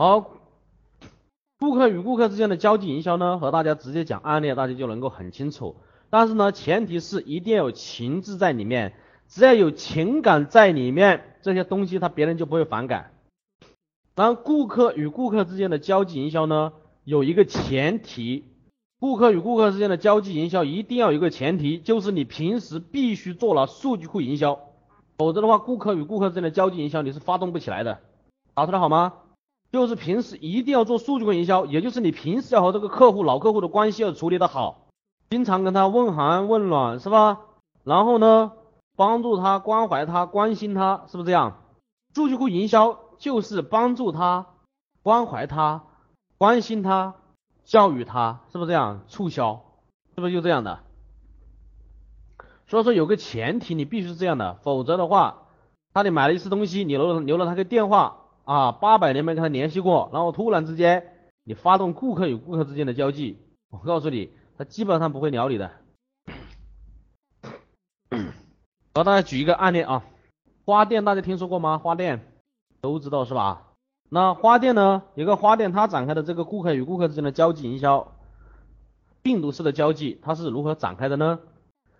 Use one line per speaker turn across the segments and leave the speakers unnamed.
好，顾客与顾客之间的交际营销呢，和大家直接讲案例，大家就能够很清楚。但是呢，前提是一定要有情志在里面，只要有情感在里面，这些东西他别人就不会反感。然后，顾客与顾客之间的交际营销呢，有一个前提，顾客与顾客之间的交际营销一定要有一个前提，就是你平时必须做了数据库营销，否则的话，顾客与顾客之间的交际营销你是发动不起来的。打出来好吗？就是平时一定要做数据库营销，也就是你平时要和这个客户、老客户的关系要处理的好，经常跟他问寒问暖，是吧？然后呢，帮助他、关怀他、关心他，是不是这样？数据库营销。就是帮助他，关怀他，关心他，教育他，是不是这样？促销是不是就这样的？所以说有个前提，你必须是这样的，否则的话，他你买了一次东西，你留了留了他个电话啊，八百年没跟他联系过，然后突然之间你发动顾客与顾客之间的交际，我告诉你，他基本上不会鸟你的。我大家举一个案例啊，花店大家听说过吗？花店。都知道是吧？那花店呢？有个花店，它展开的这个顾客与顾客之间的交际营销，病毒式的交际，它是如何展开的呢？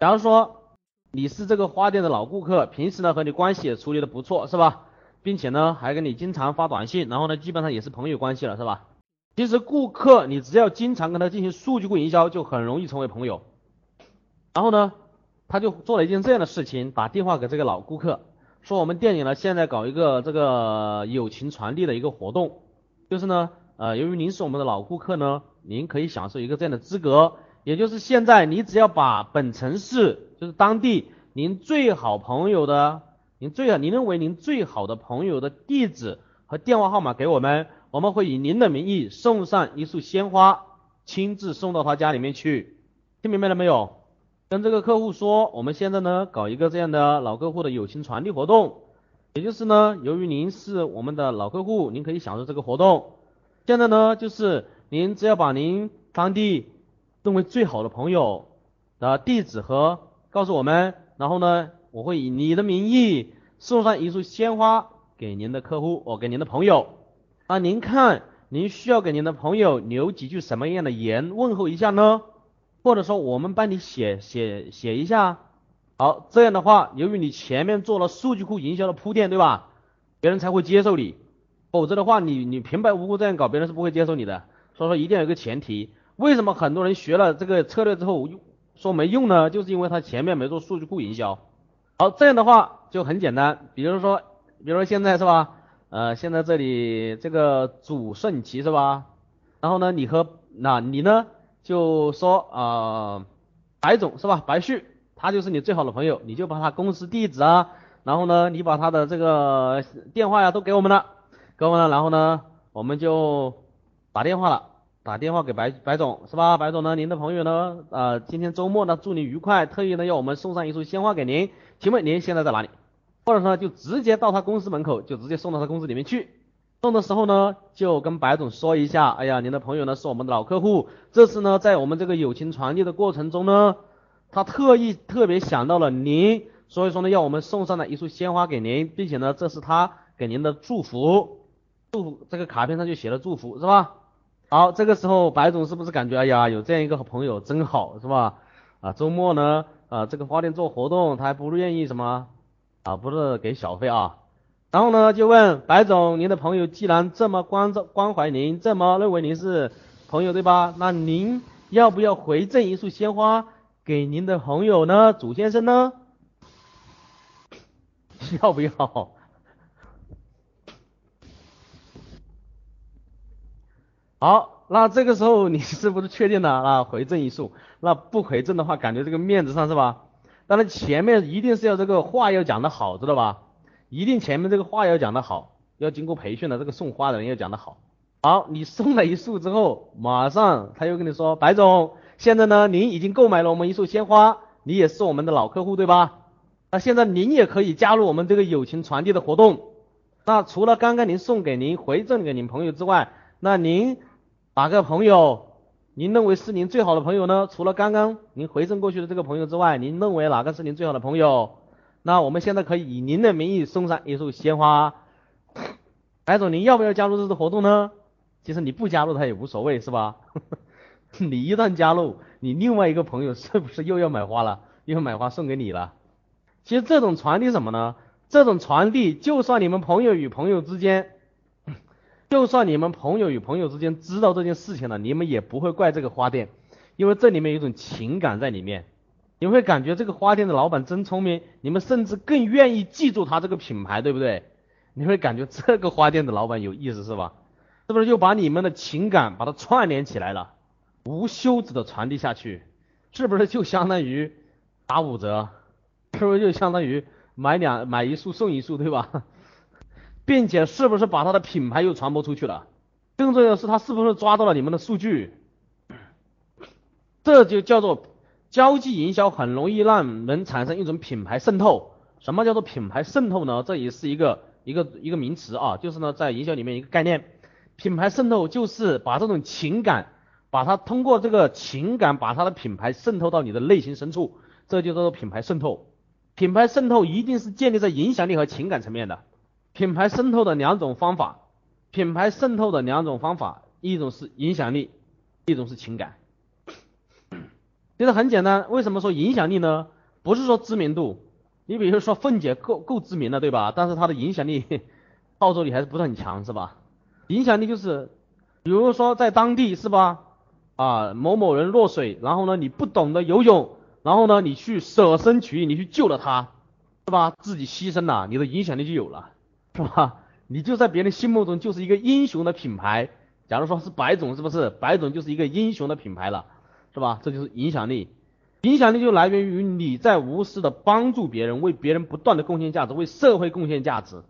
假如说你是这个花店的老顾客，平时呢和你关系也处理的不错，是吧？并且呢还跟你经常发短信，然后呢基本上也是朋友关系了，是吧？其实顾客你只要经常跟他进行数据库营销，就很容易成为朋友。然后呢，他就做了一件这样的事情，打电话给这个老顾客。说我们店里呢，现在搞一个这个友情传递的一个活动，就是呢，呃，由于您是我们的老顾客呢，您可以享受一个这样的资格，也就是现在你只要把本城市就是当地您最好朋友的，您最好您认为您最好的朋友的地址和电话号码给我们，我们会以您的名义送上一束鲜花，亲自送到他家里面去，听明白了没有？跟这个客户说，我们现在呢搞一个这样的老客户的友情传递活动，也就是呢，由于您是我们的老客户，您可以享受这个活动。现在呢，就是您只要把您当地认为最好的朋友的地址和告诉我们，然后呢，我会以你的名义送上一束鲜花给您的客户，我给您的朋友。那您看，您需要给您的朋友留几句什么样的言问候一下呢？或者说我们帮你写写写一下，好，这样的话，由于你前面做了数据库营销的铺垫，对吧？别人才会接受你，否则的话，你你平白无故这样搞，别人是不会接受你的。所以说一定要有个前提。为什么很多人学了这个策略之后说没用呢？就是因为他前面没做数据库营销。好，这样的话就很简单。比如说，比如说现在是吧？呃，现在这里这个主顺其是吧？然后呢，你和那你呢？就说啊，白总是吧？白旭，他就是你最好的朋友，你就把他公司地址啊，然后呢，你把他的这个电话呀都给我们了，给我们了，然后呢，我们就打电话了，打电话给白白总是吧？白总呢，您的朋友呢，呃，今天周末呢，祝您愉快，特意呢要我们送上一束鲜花给您，请问您现在在哪里？或者说就直接到他公司门口，就直接送到他公司里面去。送的时候呢，就跟白总说一下，哎呀，您的朋友呢是我们的老客户，这次呢在我们这个友情传递的过程中呢，他特意特别想到了您，所以说呢要我们送上了一束鲜花给您，并且呢这是他给您的祝福，祝福这个卡片上就写了祝福，是吧？好，这个时候白总是不是感觉哎呀有这样一个好朋友真好，是吧？啊，周末呢啊这个花店做活动，他还不愿意什么啊不是给小费啊？然后呢，就问白总，您的朋友既然这么关照关怀您，这么认为您是朋友，对吧？那您要不要回赠一束鲜花给您的朋友呢，祖先生呢？要不要？好，那这个时候你是不是确定了啊？回赠一束，那不回赠的话，感觉这个面子上是吧？当然前面一定是要这个话要讲的好，知道吧？一定前面这个话要讲得好，要经过培训的，这个送花的人要讲得好。好，你送了一束之后，马上他又跟你说，白总，现在呢，您已经购买了我们一束鲜花，你也是我们的老客户，对吧？那现在您也可以加入我们这个友情传递的活动。那除了刚刚您送给您回赠给您朋友之外，那您哪个朋友您认为是您最好的朋友呢？除了刚刚您回赠过去的这个朋友之外，您认为哪个是您最好的朋友？那我们现在可以以您的名义送上一束鲜花，白总，您要不要加入这次活动呢？其实你不加入他也无所谓，是吧？你一旦加入，你另外一个朋友是不是又要买花了？又要买花送给你了？其实这种传递什么呢？这种传递，就算你们朋友与朋友之间，就算你们朋友与朋友之间知道这件事情了，你们也不会怪这个花店，因为这里面有一种情感在里面。你会感觉这个花店的老板真聪明，你们甚至更愿意记住他这个品牌，对不对？你会感觉这个花店的老板有意思，是吧？是不是就把你们的情感把它串联起来了，无休止的传递下去？是不是就相当于打五折？是不是就相当于买两买一束送一束，对吧？并且是不是把他的品牌又传播出去了？更重要的是，他是不是抓到了你们的数据？这就叫做。交际营销很容易让人产生一种品牌渗透。什么叫做品牌渗透呢？这也是一个一个一个名词啊，就是呢在营销里面一个概念。品牌渗透就是把这种情感，把它通过这个情感把它的品牌渗透到你的内心深处，这就叫做品牌渗透。品牌渗透一定是建立在影响力和情感层面的。品牌渗透的两种方法，品牌渗透的两种方法，一种是影响力，一种是情感。其实很简单，为什么说影响力呢？不是说知名度，你比如说凤姐够够知名的，对吧？但是她的影响力、号召力还是不是很强，是吧？影响力就是，比如说在当地是吧？啊，某某人落水，然后呢你不懂得游泳，然后呢你去舍身取义，你去救了他，是吧？自己牺牲了，你的影响力就有了，是吧？你就在别人心目中就是一个英雄的品牌。假如说是白总，是不是？白总就是一个英雄的品牌了。是吧？这就是影响力，影响力就来源于你在无私的帮助别人，为别人不断的贡献价值，为社会贡献价值，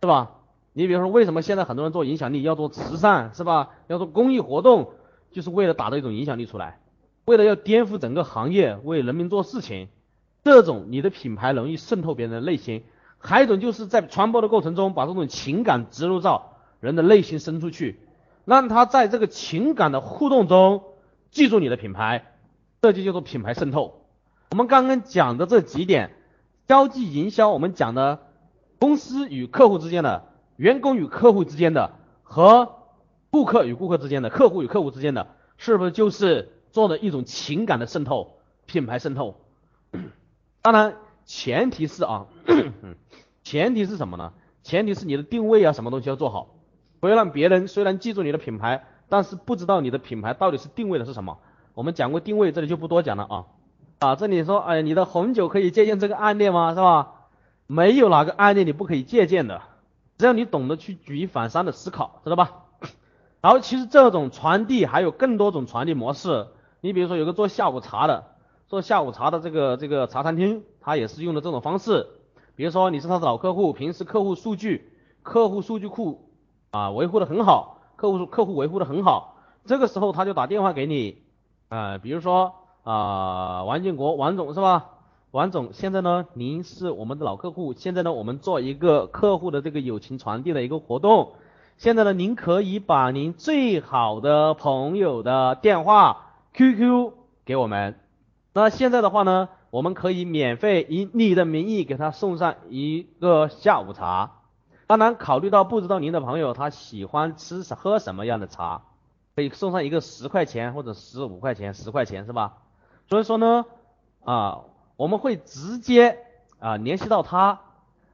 是吧？你比如说，为什么现在很多人做影响力，要做慈善，是吧？要做公益活动，就是为了打造一种影响力出来，为了要颠覆整个行业，为人民做事情，这种你的品牌容易渗透别人的内心。还有一种就是在传播的过程中，把这种情感植入到人的内心深处去，让他在这个情感的互动中。记住你的品牌，这就叫做品牌渗透。我们刚刚讲的这几点，交际营销，我们讲的公司与客户之间的、员工与客户之间的和顾客与顾客之间的、客户与客户之间的，是不是就是做的一种情感的渗透、品牌渗透？当然，前提是啊，前提是什么呢？前提是你的定位啊，什么东西要做好，不要让别人虽然记住你的品牌。但是不知道你的品牌到底是定位的是什么？我们讲过定位，这里就不多讲了啊。啊，这里说，哎，你的红酒可以借鉴这个案例吗？是吧？没有哪个案例你不可以借鉴的，只要你懂得去举一反三的思考，知道吧？然后其实这种传递还有更多种传递模式。你比如说有个做下午茶的，做下午茶的这个这个茶餐厅，他也是用的这种方式。比如说你是他的老客户，平时客户数据、客户数据库啊维护的很好。客户客户维护的很好，这个时候他就打电话给你，啊，比如说啊，王建国王总是吧？王总，现在呢，您是我们的老客户，现在呢，我们做一个客户的这个友情传递的一个活动，现在呢，您可以把您最好的朋友的电话 QQ 给我们，那现在的话呢，我们可以免费以你的名义给他送上一个下午茶。当然，考虑到不知道您的朋友他喜欢吃喝什么样的茶，可以送上一个十块钱或者十五块钱、十块钱是吧？所以说呢，啊，我们会直接啊联系到他，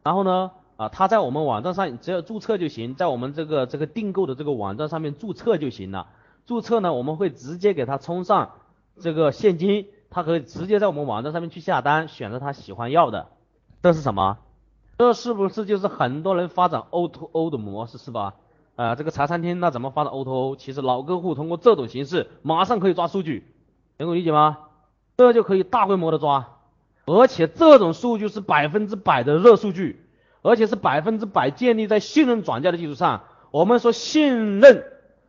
然后呢，啊他在我们网站上只要注册就行，在我们这个这个订购的这个网站上面注册就行了。注册呢，我们会直接给他充上这个现金，他可以直接在我们网站上面去下单，选择他喜欢要的。这是什么？这是不是就是很多人发展 O to O 的模式是吧？啊，这个茶餐厅那怎么发展 O to O？其实老客户通过这种形式马上可以抓数据，能够理解吗？这就可以大规模的抓，而且这种数据是百分之百的热数据，而且是百分之百建立在信任转嫁的基础上。我们说信任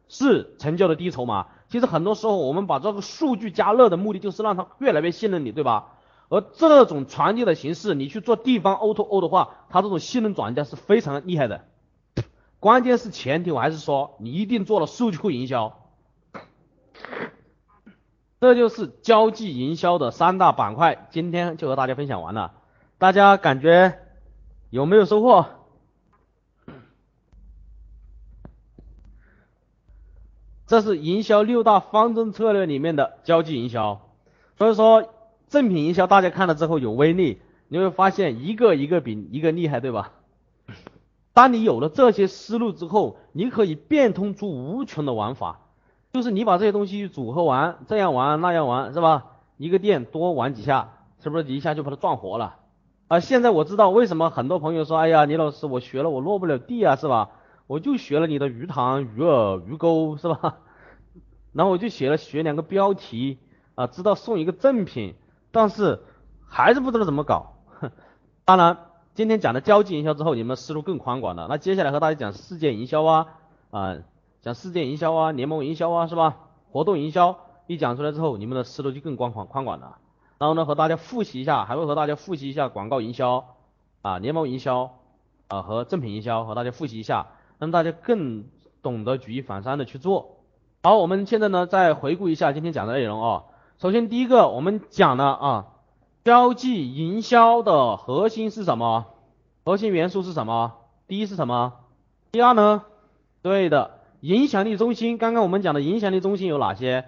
是成交的第一筹码，其实很多时候我们把这个数据加热的目的就是让他越来越信任你，对吧？而这种传递的形式，你去做地方 O to O 的话，它这种信任转嫁是非常厉害的。关键是前提，我还是说你一定做了数据库营销。这就是交际营销的三大板块，今天就和大家分享完了。大家感觉有没有收获？这是营销六大方针策略里面的交际营销。所以说，正品营销大家看了之后有威力，你会发现一个一个比一个厉害，对吧？当你有了这些思路之后，你可以变通出无穷的玩法，就是你把这些东西组合完，这样玩那样玩，是吧？一个店多玩几下，是不是一下就把它赚活了？啊，现在我知道为什么很多朋友说，哎呀，李老师，我学了我落不了地啊，是吧？我就学了你的鱼塘、鱼饵、鱼钩，是吧？然后我就写了学两个标题啊，知道送一个赠品，但是还是不知道怎么搞。当然。今天讲的交际营销之后，你们思路更宽广了。那接下来和大家讲事件营销啊，啊，讲事件营销啊，联盟营销啊，是吧？活动营销一讲出来之后，你们的思路就更宽广宽广了。然后呢，和大家复习一下，还会和大家复习一下广告营销啊，联盟营销啊和正品营销，和大家复习一下，让大家更懂得举一反三的去做。好，我们现在呢再回顾一下今天讲的内容啊。首先第一个，我们讲了啊。交际营销的核心是什么？核心元素是什么？第一是什么？第二呢？对的，影响力中心。刚刚我们讲的影响力中心有哪些？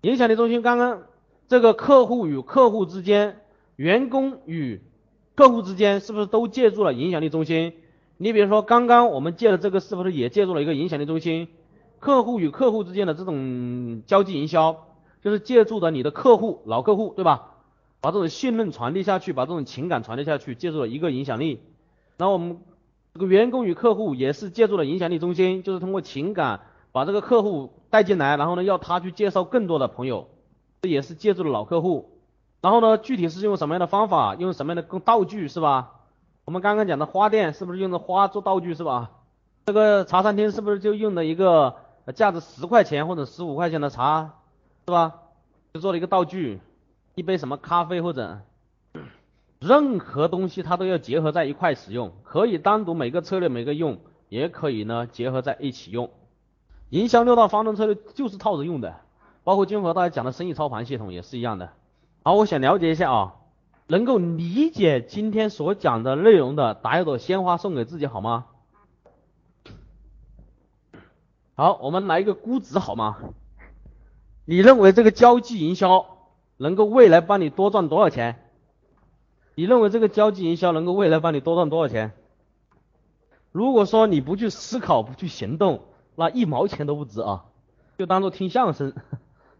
影响力中心，刚刚这个客户与客户之间，员工与客户之间，是不是都借助了影响力中心？你比如说，刚刚我们借的这个，是不是也借助了一个影响力中心？客户与客户之间的这种交际营销，就是借助的你的客户，老客户，对吧？把这种信任传递下去，把这种情感传递下去，借助了一个影响力。然后我们这个员工与客户也是借助了影响力中心，就是通过情感把这个客户带进来，然后呢要他去介绍更多的朋友，这也是借助了老客户。然后呢，具体是用什么样的方法，用什么样的道具是吧？我们刚刚讲的花店是不是用的花做道具是吧？这个茶餐厅是不是就用的一个价值十块钱或者十五块钱的茶是吧？就做了一个道具。一杯什么咖啡或者任何东西，它都要结合在一块使用，可以单独每个策略每个用，也可以呢结合在一起用。营销六大方针策略就是套着用的，包括今天和大家讲的生意操盘系统也是一样的。好，我想了解一下啊，能够理解今天所讲的内容的，打一朵鲜花送给自己好吗？好，我们来一个估值好吗？你认为这个交际营销？能够未来帮你多赚多少钱？你认为这个交际营销能够未来帮你多赚多少钱？如果说你不去思考，不去行动，那一毛钱都不值啊！就当做听相声，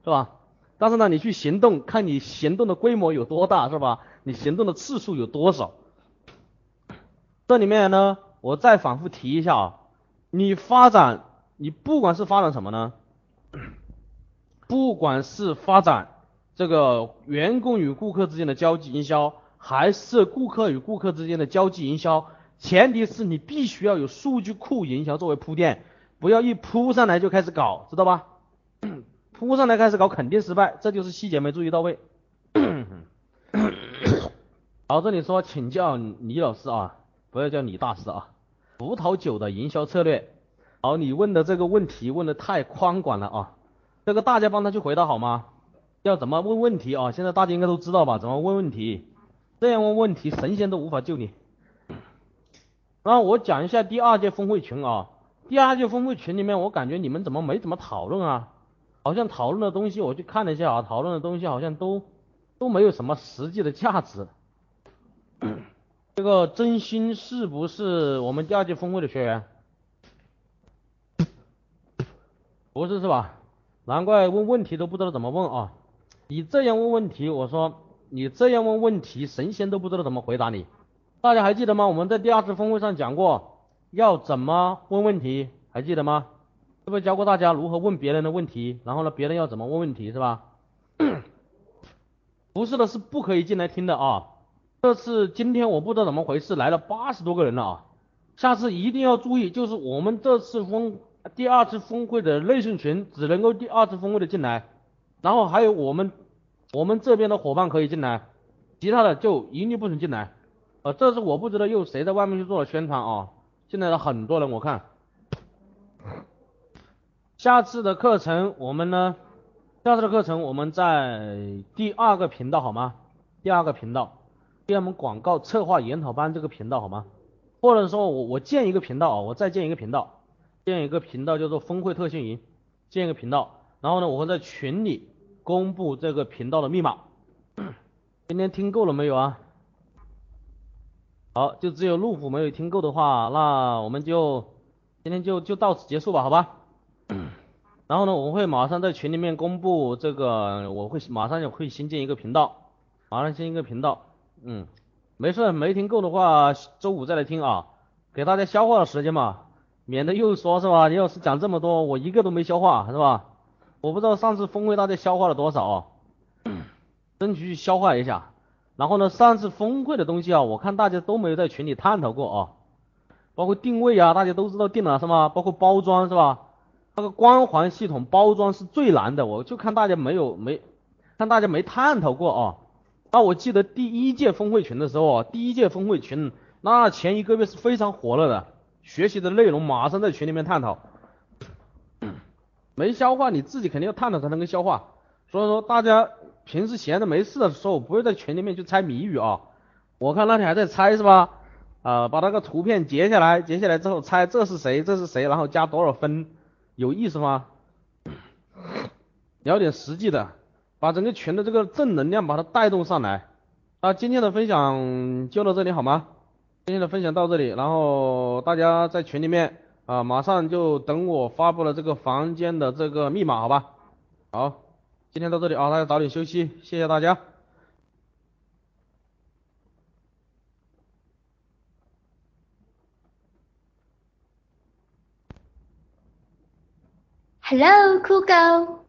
是吧？但是呢，你去行动，看你行动的规模有多大，是吧？你行动的次数有多少？这里面呢，我再反复提一下啊，你发展，你不管是发展什么呢？不管是发展。这个员工与顾客之间的交际营销，还是顾客与顾客之间的交际营销，前提是你必须要有数据库营销作为铺垫，不要一扑上来就开始搞，知道吧？扑上来开始搞肯定失败，这就是细节没注意到位。好，这里说请教李老师啊，不要叫李大师啊。葡萄酒的营销策略，好，你问的这个问题问的太宽广了啊，这个大家帮他去回答好吗？要怎么问问题啊？现在大家应该都知道吧？怎么问问题？这样问问题，神仙都无法救你。然后我讲一下第二届峰会群啊。第二届峰会群里面，我感觉你们怎么没怎么讨论啊？好像讨论的东西，我去看了一下啊，讨论的东西好像都都没有什么实际的价值。这个真心是不是我们第二届峰会的学员？不是是吧？难怪问问题都不知道怎么问啊。你这样问问题，我说你这样问问题，神仙都不知道怎么回答你。大家还记得吗？我们在第二次峰会上讲过要怎么问问题，还记得吗？是不是教过大家如何问别人的问题？然后呢，别人要怎么问问题，是吧？不是的，是不可以进来听的啊。这次今天我不知道怎么回事，来了八十多个人了啊。下次一定要注意，就是我们这次峰第二次峰会的内训群，只能够第二次峰会的进来。然后还有我们，我们这边的伙伴可以进来，其他的就一律不准进来。呃，这是我不知道又谁在外面去做了宣传啊，进来了很多人，我看。下次的课程我们呢，下次的课程我们在第二个频道好吗？第二个频道，给我们广告策划研讨班这个频道好吗？或者说我我建一个频道啊，我再建一个频道，建一个频道叫做峰会特训营。建一个频道，然后呢，我会在群里公布这个频道的密码。今天听够了没有啊？好，就只有路虎没有听够的话，那我们就今天就就到此结束吧，好吧？然后呢，我会马上在群里面公布这个，我会马上就会新建一个频道，马上新一个频道，嗯，没事，没听够的话，周五再来听啊，给大家消化的时间嘛，免得又说是吧？你要是讲这么多，我一个都没消化是吧？我不知道上次峰会大家消化了多少啊，争取去消化一下。然后呢，上次峰会的东西啊，我看大家都没有在群里探讨过啊，包括定位啊，大家都知道定了是吗？包括包装是吧？那个光环系统包装是最难的，我就看大家没有没看大家没探讨过啊。那我记得第一届峰会群的时候啊，第一届峰会群那前一个月是非常火热的，学习的内容马上在群里面探讨，没消化你自己肯定要探讨才能够消化，所以说大家。平时闲着没事的时候，不会在群里面去猜谜语啊。我看那天还在猜是吧？啊，把那个图片截下来，截下来之后猜这是谁，这是谁，然后加多少分，有意思吗？聊点实际的，把整个群的这个正能量把它带动上来。啊，今天的分享就到这里好吗？今天的分享到这里，然后大家在群里面啊，马上就等我发布了这个房间的这个密码，好吧？好。今天到这里啊，大家早点休息，谢谢大家。
Hello, cool girl.